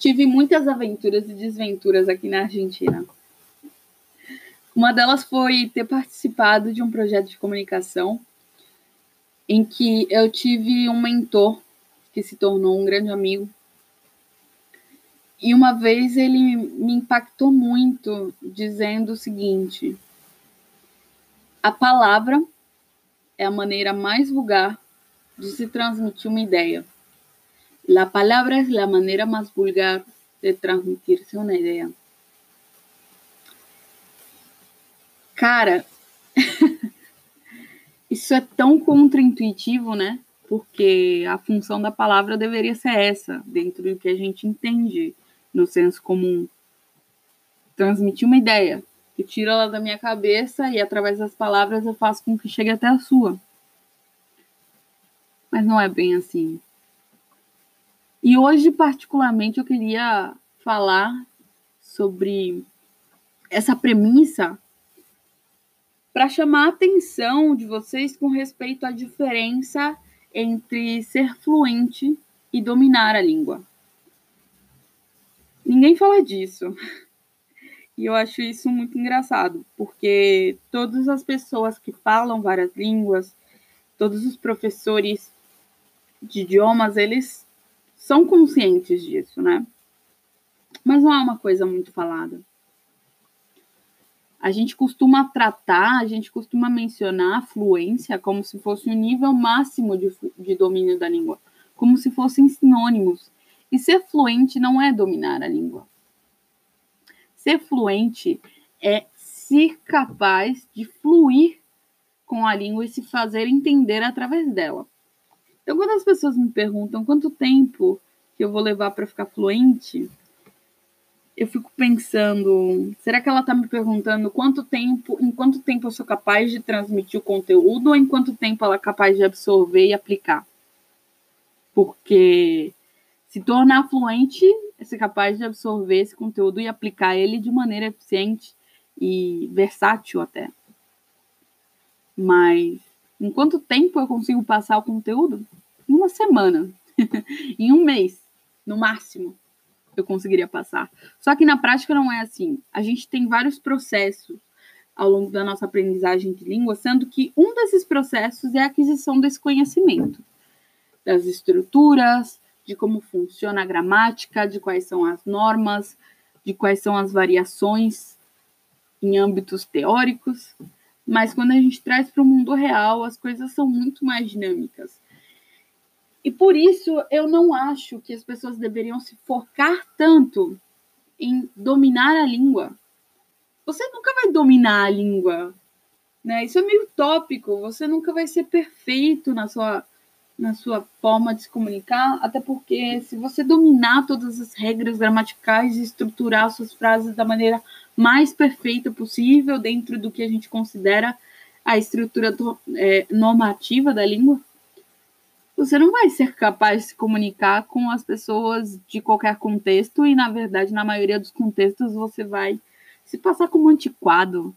tive muitas aventuras e desventuras aqui na Argentina. Uma delas foi ter participado de um projeto de comunicação em que eu tive um mentor que se tornou um grande amigo. E uma vez ele me impactou muito dizendo o seguinte: a palavra é a maneira mais vulgar de se transmitir uma ideia. La palabra es la manera más vulgar de transmitirse una ideia. Cara, isso é tão contraintuitivo, né? Porque a função da palavra deveria ser essa, dentro do que a gente entende no senso comum. Transmitir uma ideia, que tira ela da minha cabeça e através das palavras eu faço com que chegue até a sua. Mas não é bem assim. E hoje, particularmente, eu queria falar sobre essa premissa para chamar a atenção de vocês com respeito à diferença entre ser fluente e dominar a língua. Ninguém fala disso. E eu acho isso muito engraçado, porque todas as pessoas que falam várias línguas, todos os professores de idiomas, eles são conscientes disso, né? Mas não é uma coisa muito falada a gente costuma tratar, a gente costuma mencionar a fluência como se fosse o um nível máximo de, de domínio da língua, como se fossem sinônimos. E ser fluente não é dominar a língua. Ser fluente é ser capaz de fluir com a língua e se fazer entender através dela. Então, quando as pessoas me perguntam quanto tempo que eu vou levar para ficar fluente, eu fico pensando, será que ela está me perguntando quanto tempo, em quanto tempo eu sou capaz de transmitir o conteúdo ou em quanto tempo ela é capaz de absorver e aplicar? Porque se tornar fluente é ser capaz de absorver esse conteúdo e aplicar ele de maneira eficiente e versátil até. Mas em quanto tempo eu consigo passar o conteúdo? Em uma semana, em um mês, no máximo eu conseguiria passar. Só que na prática não é assim. A gente tem vários processos ao longo da nossa aprendizagem de língua, sendo que um desses processos é a aquisição desse conhecimento, das estruturas, de como funciona a gramática, de quais são as normas, de quais são as variações em âmbitos teóricos. Mas quando a gente traz para o mundo real, as coisas são muito mais dinâmicas. E por isso eu não acho que as pessoas deveriam se focar tanto em dominar a língua. Você nunca vai dominar a língua, né? Isso é meio tópico. Você nunca vai ser perfeito na sua na sua forma de se comunicar, até porque se você dominar todas as regras gramaticais e estruturar suas frases da maneira mais perfeita possível dentro do que a gente considera a estrutura é, normativa da língua, você não vai ser capaz de se comunicar com as pessoas de qualquer contexto e, na verdade, na maioria dos contextos, você vai se passar como antiquado.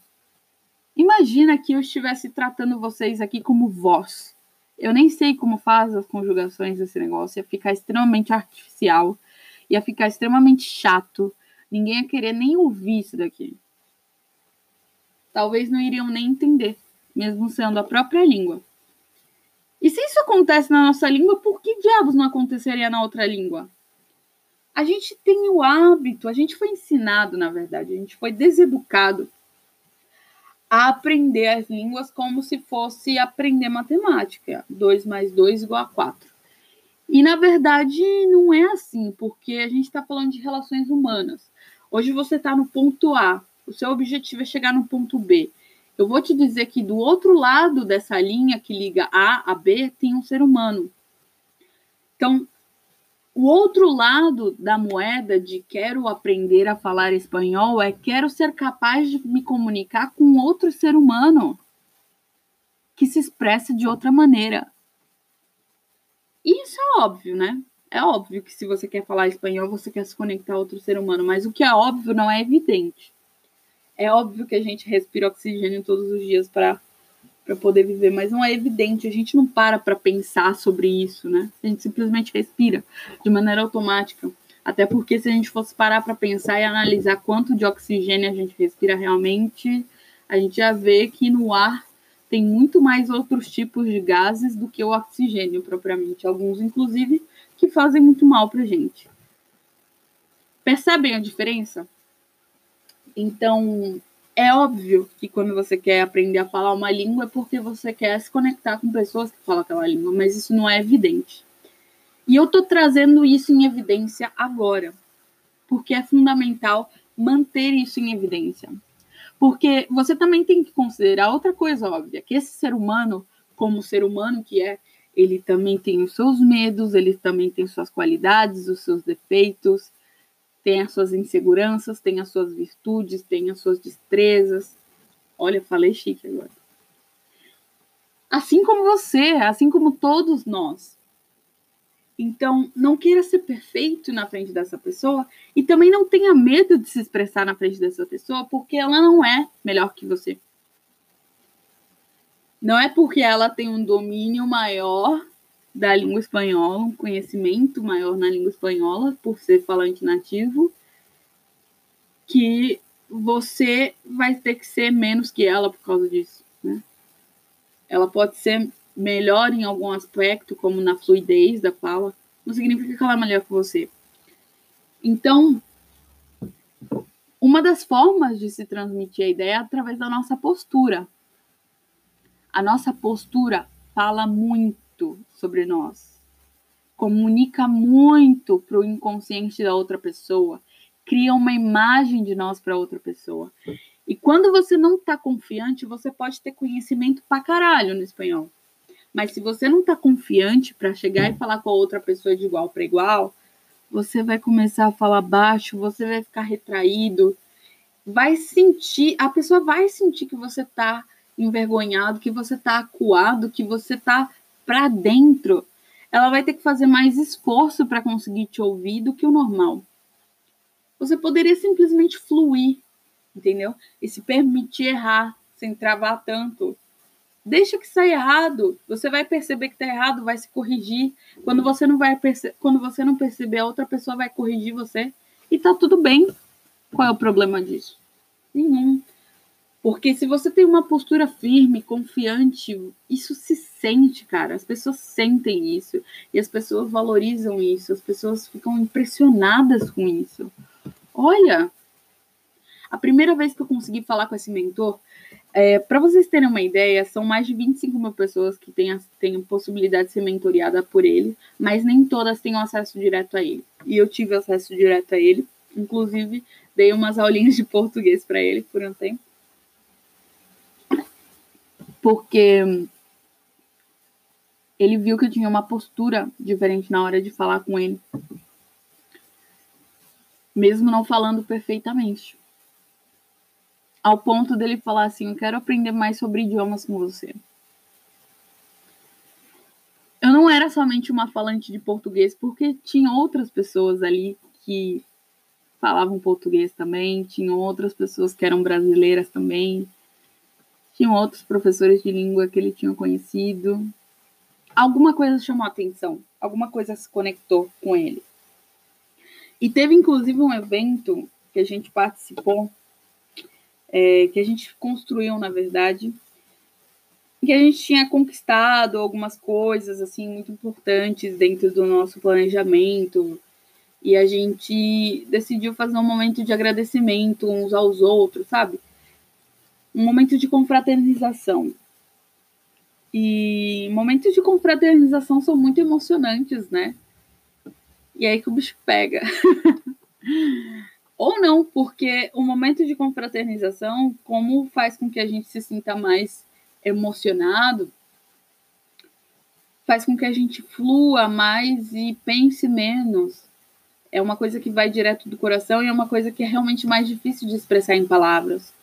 Imagina que eu estivesse tratando vocês aqui como vós. Eu nem sei como faz as conjugações desse negócio, ia ficar extremamente artificial, ia ficar extremamente chato, ninguém ia querer nem ouvir isso daqui. Talvez não iriam nem entender, mesmo sendo a própria língua. E se isso acontece na nossa língua, por que diabos não aconteceria na outra língua? A gente tem o hábito, a gente foi ensinado, na verdade, a gente foi deseducado a aprender as línguas como se fosse aprender matemática. 2 mais 2 igual a 4. E, na verdade, não é assim, porque a gente está falando de relações humanas. Hoje você está no ponto A, o seu objetivo é chegar no ponto B. Eu vou te dizer que do outro lado dessa linha que liga A a B tem um ser humano. Então, o outro lado da moeda de quero aprender a falar espanhol é quero ser capaz de me comunicar com outro ser humano que se expressa de outra maneira. E isso é óbvio, né? É óbvio que se você quer falar espanhol, você quer se conectar a outro ser humano, mas o que é óbvio não é evidente. É óbvio que a gente respira oxigênio todos os dias para para poder viver, mas não é evidente, a gente não para para pensar sobre isso, né? A gente simplesmente respira de maneira automática. Até porque se a gente fosse parar para pensar e analisar quanto de oxigênio a gente respira realmente, a gente já vê que no ar tem muito mais outros tipos de gases do que o oxigênio propriamente, alguns inclusive que fazem muito mal para gente. Percebem a diferença? Então, é óbvio que quando você quer aprender a falar uma língua é porque você quer se conectar com pessoas que falam aquela língua, mas isso não é evidente. E eu estou trazendo isso em evidência agora, porque é fundamental manter isso em evidência. Porque você também tem que considerar outra coisa óbvia, que esse ser humano, como ser humano que é, ele também tem os seus medos, ele também tem suas qualidades, os seus defeitos, tem as suas inseguranças, tem as suas virtudes, tem as suas destrezas. Olha, falei chique agora. Assim como você, assim como todos nós. Então, não queira ser perfeito na frente dessa pessoa e também não tenha medo de se expressar na frente dessa pessoa, porque ela não é melhor que você. Não é porque ela tem um domínio maior da língua espanhola, um conhecimento maior na língua espanhola, por ser falante nativo, que você vai ter que ser menos que ela por causa disso, né? Ela pode ser melhor em algum aspecto, como na fluidez da fala, não significa que ela é melhor que você. Então, uma das formas de se transmitir a ideia é através da nossa postura. A nossa postura fala muito muito sobre nós, comunica muito para o inconsciente da outra pessoa, cria uma imagem de nós para outra pessoa. E quando você não está confiante, você pode ter conhecimento pra caralho no espanhol. Mas se você não está confiante para chegar e falar com a outra pessoa de igual para igual, você vai começar a falar baixo, você vai ficar retraído, vai sentir, a pessoa vai sentir que você está envergonhado, que você está acuado, que você está para dentro, ela vai ter que fazer mais esforço para conseguir te ouvir do que o normal. Você poderia simplesmente fluir, entendeu? E se permitir errar sem travar tanto. Deixa que saia errado. Você vai perceber que está errado, vai se corrigir. Quando você não vai quando você não perceber, a outra pessoa vai corrigir você e tá tudo bem. Qual é o problema disso? Nenhum. Porque se você tem uma postura firme, confiante, isso se sente, cara. As pessoas sentem isso. E as pessoas valorizam isso. As pessoas ficam impressionadas com isso. Olha, a primeira vez que eu consegui falar com esse mentor, é, para vocês terem uma ideia, são mais de 25 mil pessoas que têm a, têm a possibilidade de ser mentoriada por ele, mas nem todas têm acesso direto a ele. E eu tive acesso direto a ele. Inclusive, dei umas aulinhas de português para ele por um tempo porque ele viu que eu tinha uma postura diferente na hora de falar com ele, mesmo não falando perfeitamente. Ao ponto dele falar assim: Eu quero aprender mais sobre idiomas com você. Eu não era somente uma falante de português, porque tinha outras pessoas ali que falavam português também, tinham outras pessoas que eram brasileiras também, tinham outros professores de língua que ele tinha conhecido. Alguma coisa chamou atenção, alguma coisa se conectou com ele. E teve inclusive um evento que a gente participou, é, que a gente construiu, na verdade, que a gente tinha conquistado algumas coisas assim muito importantes dentro do nosso planejamento e a gente decidiu fazer um momento de agradecimento uns aos outros, sabe? Um momento de confraternização. E momentos de confraternização são muito emocionantes, né? E aí que o bicho pega. Ou não, porque o momento de confraternização, como faz com que a gente se sinta mais emocionado, faz com que a gente flua mais e pense menos. É uma coisa que vai direto do coração e é uma coisa que é realmente mais difícil de expressar em palavras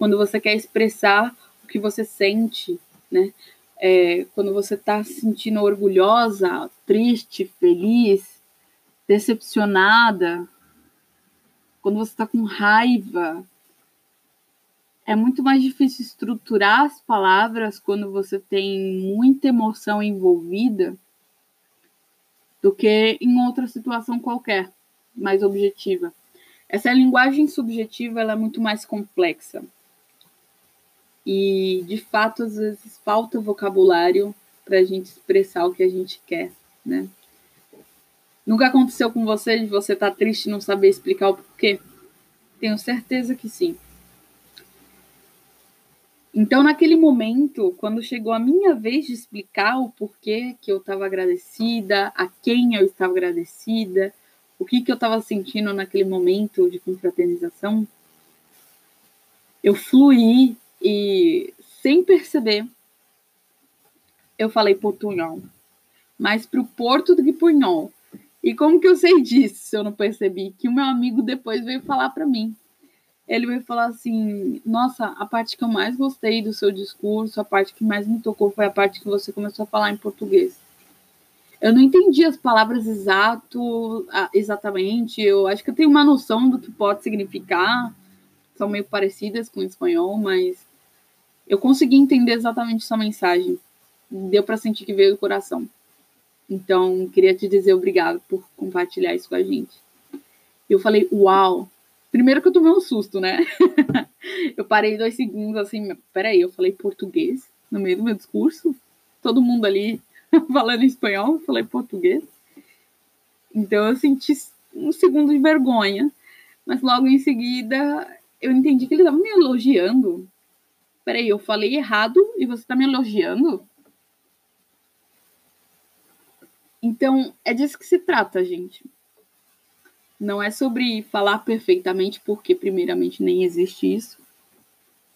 quando você quer expressar o que você sente, né? É, quando você está se sentindo orgulhosa, triste, feliz, decepcionada, quando você está com raiva, é muito mais difícil estruturar as palavras quando você tem muita emoção envolvida do que em outra situação qualquer. mais objetiva. Essa linguagem subjetiva ela é muito mais complexa. E, de fato, às vezes falta vocabulário para a gente expressar o que a gente quer, né? Nunca aconteceu com você de você estar tá triste e não saber explicar o porquê? Tenho certeza que sim. Então, naquele momento, quando chegou a minha vez de explicar o porquê que eu estava agradecida, a quem eu estava agradecida, o que, que eu estava sentindo naquele momento de confraternização, eu fluí e, sem perceber, eu falei portunhol, mais para o Porto do que punhol. E como que eu sei disso, se eu não percebi? Que o meu amigo depois veio falar para mim ele vai falar assim: Nossa, a parte que eu mais gostei do seu discurso, a parte que mais me tocou foi a parte que você começou a falar em português. Eu não entendi as palavras exato, exatamente. Eu acho que eu tenho uma noção do que pode significar. São meio parecidas com o espanhol, mas eu consegui entender exatamente sua mensagem. Deu para sentir que veio do coração. Então, queria te dizer obrigado por compartilhar isso com a gente. Eu falei, uau, Primeiro que eu tomei um susto, né? eu parei dois segundos assim, peraí, eu falei português no meio do meu discurso. Todo mundo ali falando espanhol, eu falei português. Então eu senti um segundo de vergonha, mas logo em seguida eu entendi que ele estava me elogiando. Peraí, eu falei errado e você está me elogiando? Então é disso que se trata, gente. Não é sobre falar perfeitamente, porque, primeiramente, nem existe isso.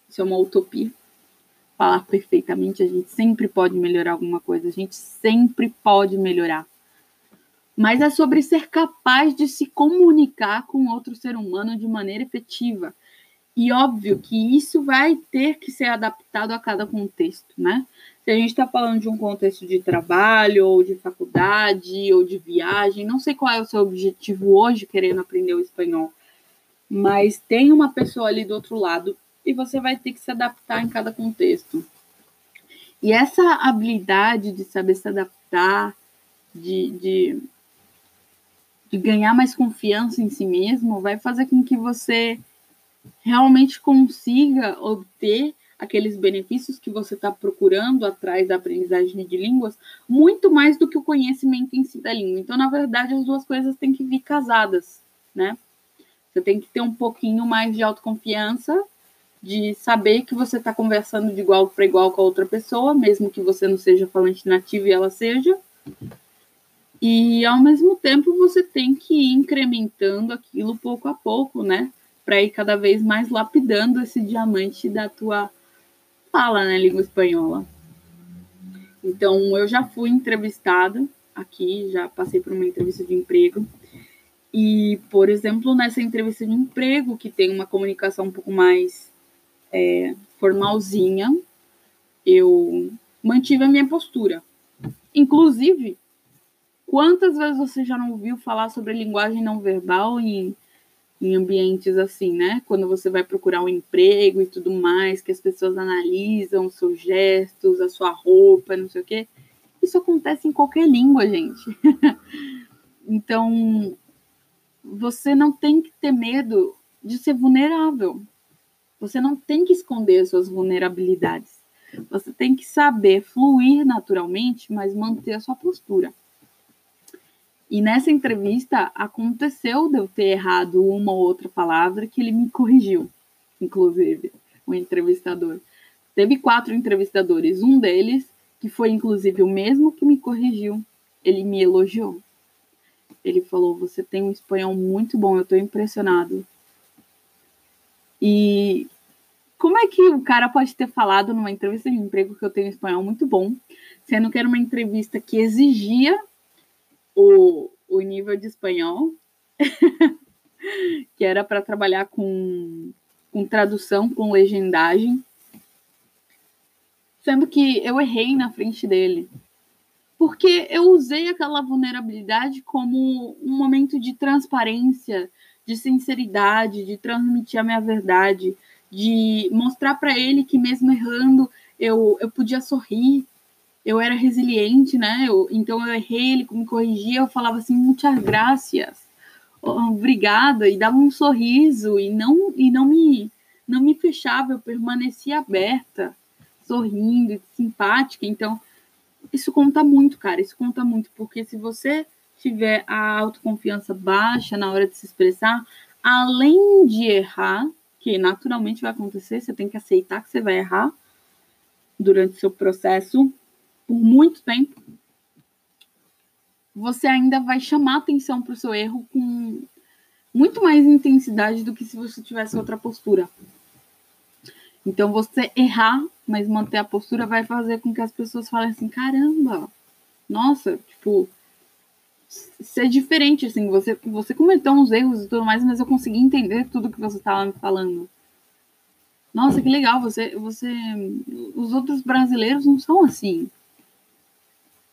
Isso é uma utopia. Falar perfeitamente, a gente sempre pode melhorar alguma coisa, a gente sempre pode melhorar. Mas é sobre ser capaz de se comunicar com outro ser humano de maneira efetiva. E óbvio que isso vai ter que ser adaptado a cada contexto, né? Se a gente está falando de um contexto de trabalho, ou de faculdade, ou de viagem, não sei qual é o seu objetivo hoje querendo aprender o espanhol, mas tem uma pessoa ali do outro lado e você vai ter que se adaptar em cada contexto. E essa habilidade de saber se adaptar, de, de, de ganhar mais confiança em si mesmo, vai fazer com que você realmente consiga obter aqueles benefícios que você está procurando atrás da aprendizagem de línguas, muito mais do que o conhecimento em si da língua. Então, na verdade, as duas coisas têm que vir casadas, né? Você tem que ter um pouquinho mais de autoconfiança, de saber que você está conversando de igual para igual com a outra pessoa, mesmo que você não seja falante nativo e ela seja. E ao mesmo tempo você tem que ir incrementando aquilo pouco a pouco, né? Para ir cada vez mais lapidando esse diamante da tua fala, né, língua espanhola. Então, eu já fui entrevistada aqui, já passei por uma entrevista de emprego. E, por exemplo, nessa entrevista de emprego, que tem uma comunicação um pouco mais é, formalzinha, eu mantive a minha postura. Inclusive, quantas vezes você já não ouviu falar sobre linguagem não verbal em em ambientes assim, né? Quando você vai procurar um emprego e tudo mais, que as pessoas analisam os seus gestos, a sua roupa, não sei o quê. Isso acontece em qualquer língua, gente. então, você não tem que ter medo de ser vulnerável. Você não tem que esconder suas vulnerabilidades. Você tem que saber fluir naturalmente, mas manter a sua postura. E nessa entrevista aconteceu de eu ter errado uma ou outra palavra que ele me corrigiu, inclusive, o entrevistador. Teve quatro entrevistadores, um deles, que foi inclusive o mesmo que me corrigiu, ele me elogiou. Ele falou: Você tem um espanhol muito bom, eu estou impressionado. E como é que o cara pode ter falado numa entrevista de emprego que eu tenho um espanhol muito bom, sendo que era uma entrevista que exigia o, o nível de espanhol, que era para trabalhar com, com tradução, com legendagem, sendo que eu errei na frente dele. Porque eu usei aquela vulnerabilidade como um momento de transparência, de sinceridade, de transmitir a minha verdade, de mostrar para ele que mesmo errando eu, eu podia sorrir, eu era resiliente, né? Eu, então eu errei, ele me corrigia, eu falava assim, muitas graças. obrigada e dava um sorriso e não e não me não me fechava, eu permanecia aberta, sorrindo, simpática. Então, isso conta muito, cara. Isso conta muito, porque se você tiver a autoconfiança baixa na hora de se expressar, além de errar, que naturalmente vai acontecer, você tem que aceitar que você vai errar durante o seu processo por muito tempo. Você ainda vai chamar atenção para o seu erro com muito mais intensidade do que se você tivesse outra postura. Então, você errar, mas manter a postura vai fazer com que as pessoas falem assim: caramba, nossa, tipo, ser diferente, assim, você, você cometeu uns erros e tudo mais, mas eu consegui entender tudo que você estava me falando. Nossa, que legal, você, você. Os outros brasileiros não são assim.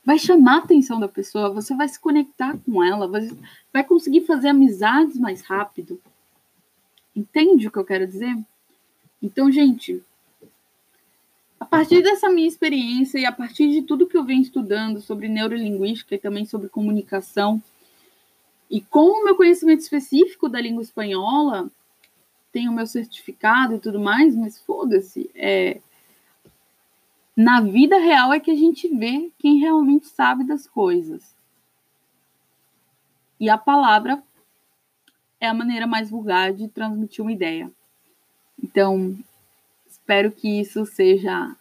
Vai chamar a atenção da pessoa, você vai se conectar com ela, vai, conseguir fazer amizades mais rápido. Entende o que eu quero dizer? Então, gente, a partir dessa minha experiência e a partir de tudo que eu venho estudando sobre neurolinguística e também sobre comunicação, e com o meu conhecimento específico da língua espanhola, tenho meu certificado e tudo mais, mas foda-se, é, na vida real é que a gente vê quem realmente sabe das coisas. E a palavra é a maneira mais vulgar de transmitir uma ideia. Então, espero que isso seja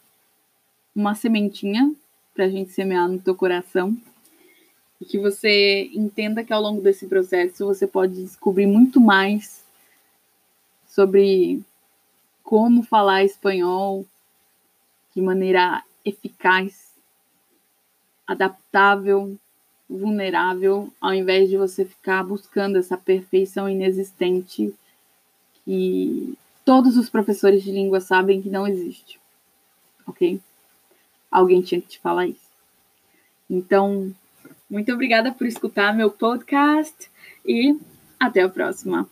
uma sementinha para a gente semear no teu coração e que você entenda que ao longo desse processo você pode descobrir muito mais sobre como falar espanhol de maneira eficaz, adaptável, vulnerável, ao invés de você ficar buscando essa perfeição inexistente que todos os professores de língua sabem que não existe. Ok? Alguém tinha que te falar isso. Então, muito obrigada por escutar meu podcast e até a próxima.